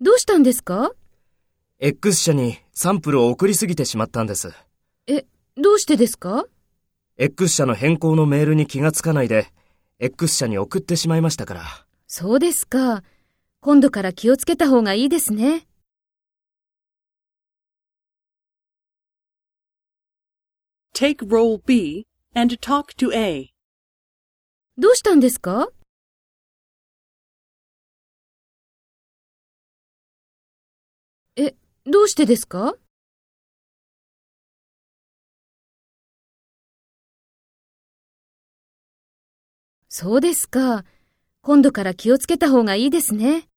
どうしたんですか？X 社にサンプルを送りすぎてしまったんです。え、どうしてですか？X 社の変更のメールに気がつかないで、X 社に送ってしまいましたから。そうですか。今度から気をつけた方がいいですね。Take role B and talk to A. どうしたんですか？え、どうしてですか？そうですか。今度から気をつけた方がいいですね。